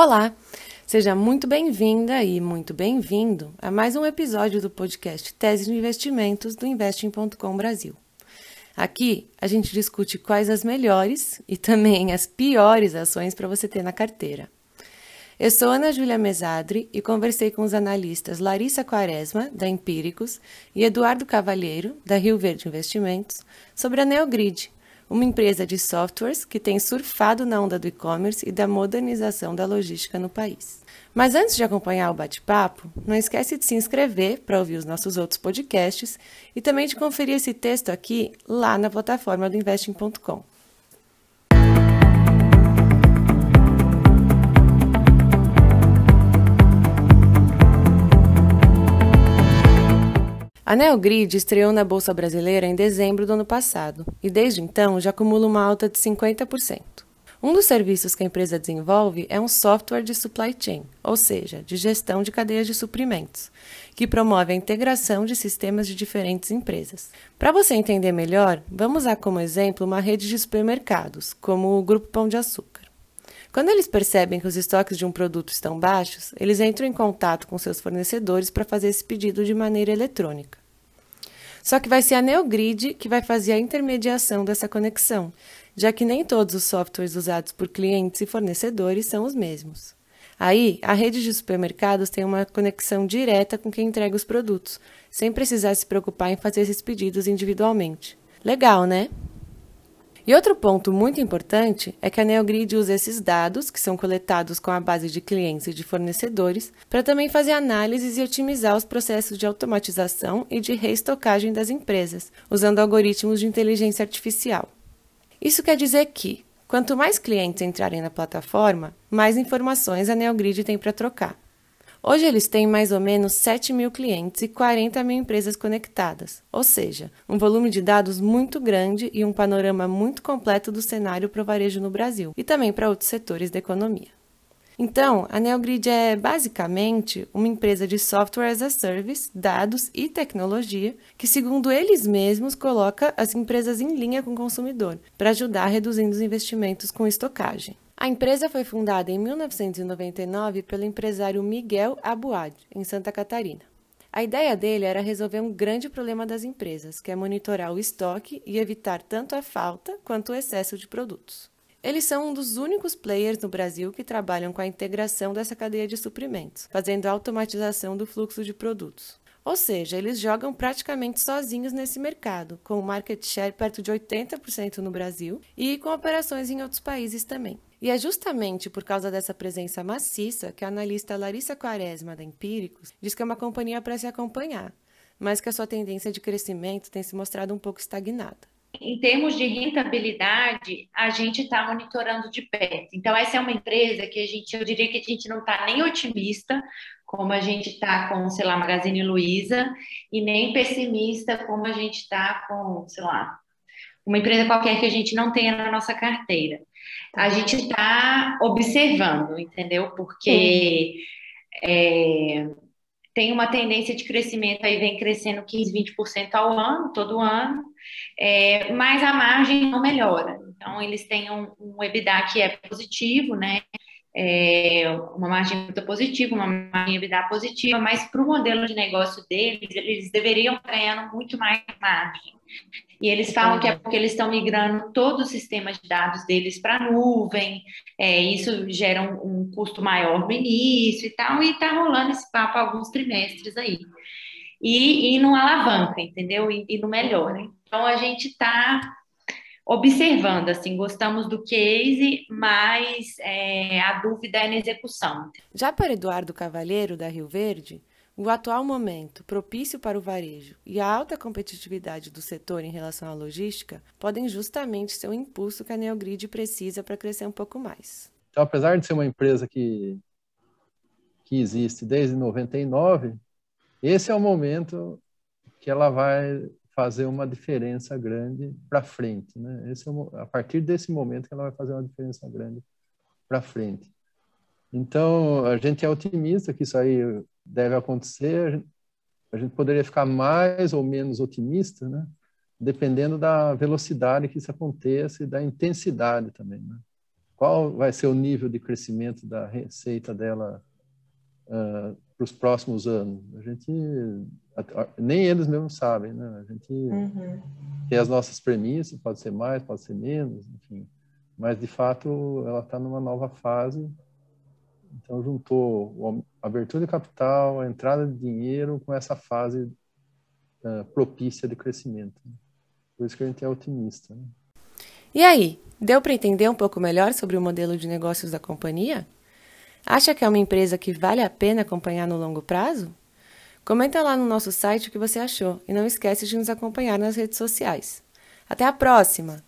Olá, seja muito bem-vinda e muito bem-vindo a mais um episódio do podcast Tese de Investimentos do Investing.com Brasil. Aqui a gente discute quais as melhores e também as piores ações para você ter na carteira. Eu sou Ana Júlia Mesadri e conversei com os analistas Larissa Quaresma, da Empíricos, e Eduardo Cavalheiro, da Rio Verde Investimentos, sobre a Neogrid, uma empresa de softwares que tem surfado na onda do e-commerce e da modernização da logística no país. Mas antes de acompanhar o bate-papo, não esquece de se inscrever para ouvir os nossos outros podcasts e também de conferir esse texto aqui lá na plataforma do investing.com. A Neogrid estreou na Bolsa Brasileira em dezembro do ano passado e desde então já acumula uma alta de 50%. Um dos serviços que a empresa desenvolve é um software de supply chain, ou seja, de gestão de cadeias de suprimentos, que promove a integração de sistemas de diferentes empresas. Para você entender melhor, vamos usar como exemplo uma rede de supermercados, como o Grupo Pão de Açúcar. Quando eles percebem que os estoques de um produto estão baixos, eles entram em contato com seus fornecedores para fazer esse pedido de maneira eletrônica. Só que vai ser a Neogrid que vai fazer a intermediação dessa conexão, já que nem todos os softwares usados por clientes e fornecedores são os mesmos. Aí, a rede de supermercados tem uma conexão direta com quem entrega os produtos, sem precisar se preocupar em fazer esses pedidos individualmente. Legal, né? E outro ponto muito importante é que a Neogrid usa esses dados, que são coletados com a base de clientes e de fornecedores, para também fazer análises e otimizar os processos de automatização e de reestocagem das empresas, usando algoritmos de inteligência artificial. Isso quer dizer que, quanto mais clientes entrarem na plataforma, mais informações a Neogrid tem para trocar. Hoje eles têm mais ou menos 7 mil clientes e 40 mil empresas conectadas, ou seja, um volume de dados muito grande e um panorama muito completo do cenário para o varejo no Brasil e também para outros setores da economia. Então, a Neogrid é basicamente uma empresa de software as a service, dados e tecnologia que, segundo eles mesmos, coloca as empresas em linha com o consumidor para ajudar reduzindo os investimentos com estocagem. A empresa foi fundada em 1999 pelo empresário Miguel Abuad, em Santa Catarina. A ideia dele era resolver um grande problema das empresas, que é monitorar o estoque e evitar tanto a falta quanto o excesso de produtos. Eles são um dos únicos players no Brasil que trabalham com a integração dessa cadeia de suprimentos, fazendo a automatização do fluxo de produtos. Ou seja, eles jogam praticamente sozinhos nesse mercado, com um market share perto de 80% no Brasil e com operações em outros países também. E é justamente por causa dessa presença maciça que a analista Larissa Quaresma, da Empíricos, diz que é uma companhia para se acompanhar, mas que a sua tendência de crescimento tem se mostrado um pouco estagnada. Em termos de rentabilidade, a gente está monitorando de perto. Então, essa é uma empresa que a gente, eu diria que a gente não está nem otimista, como a gente está com, sei lá, Magazine Luiza, e nem pessimista, como a gente está com, sei lá, uma empresa qualquer que a gente não tenha na nossa carteira. A gente está observando, entendeu? Porque é, tem uma tendência de crescimento aí, vem crescendo 15, 20% ao ano, todo ano, é, mas a margem não melhora. Então, eles têm um, um EBITDA que é positivo, né? É, uma margem muito positiva, uma margem EBITDA positiva, mas para o modelo de negócio deles, eles deveriam ganhando muito mais margem. E eles falam que é porque eles estão migrando todo o sistema de dados deles para a nuvem, é, isso gera um, um, custo maior no início e tal, e está rolando esse papo há alguns trimestres aí. E, e não alavanca, entendeu? E, e não melhora. Então a gente está observando, assim, gostamos do case, mas é, a dúvida é na execução. Já para Eduardo Cavalheiro, da Rio Verde, o atual momento, propício para o varejo, e a alta competitividade do setor em relação à logística podem justamente ser o impulso que a Neogrid precisa para crescer um pouco mais. Então, apesar de ser uma empresa que, que existe desde 99, esse é o momento que ela vai fazer uma diferença grande para frente. Né? Esse é o, a partir desse momento que ela vai fazer uma diferença grande para frente. Então, a gente é otimista que isso aí deve acontecer. A gente poderia ficar mais ou menos otimista, né? dependendo da velocidade que isso aconteça e da intensidade também. Né? qual vai ser o nível de crescimento da receita dela uh, para os próximos anos. A gente nem eles mesmos sabem, né? A gente uhum. tem as nossas premissas, pode ser mais, pode ser menos, enfim. Mas de fato ela está numa nova fase. Então juntou a abertura de capital, a entrada de dinheiro com essa fase uh, propícia de crescimento. Por isso que a gente é otimista. Né? E aí, deu para entender um pouco melhor sobre o modelo de negócios da companhia? Acha que é uma empresa que vale a pena acompanhar no longo prazo? Comenta lá no nosso site o que você achou e não esquece de nos acompanhar nas redes sociais. Até a próxima!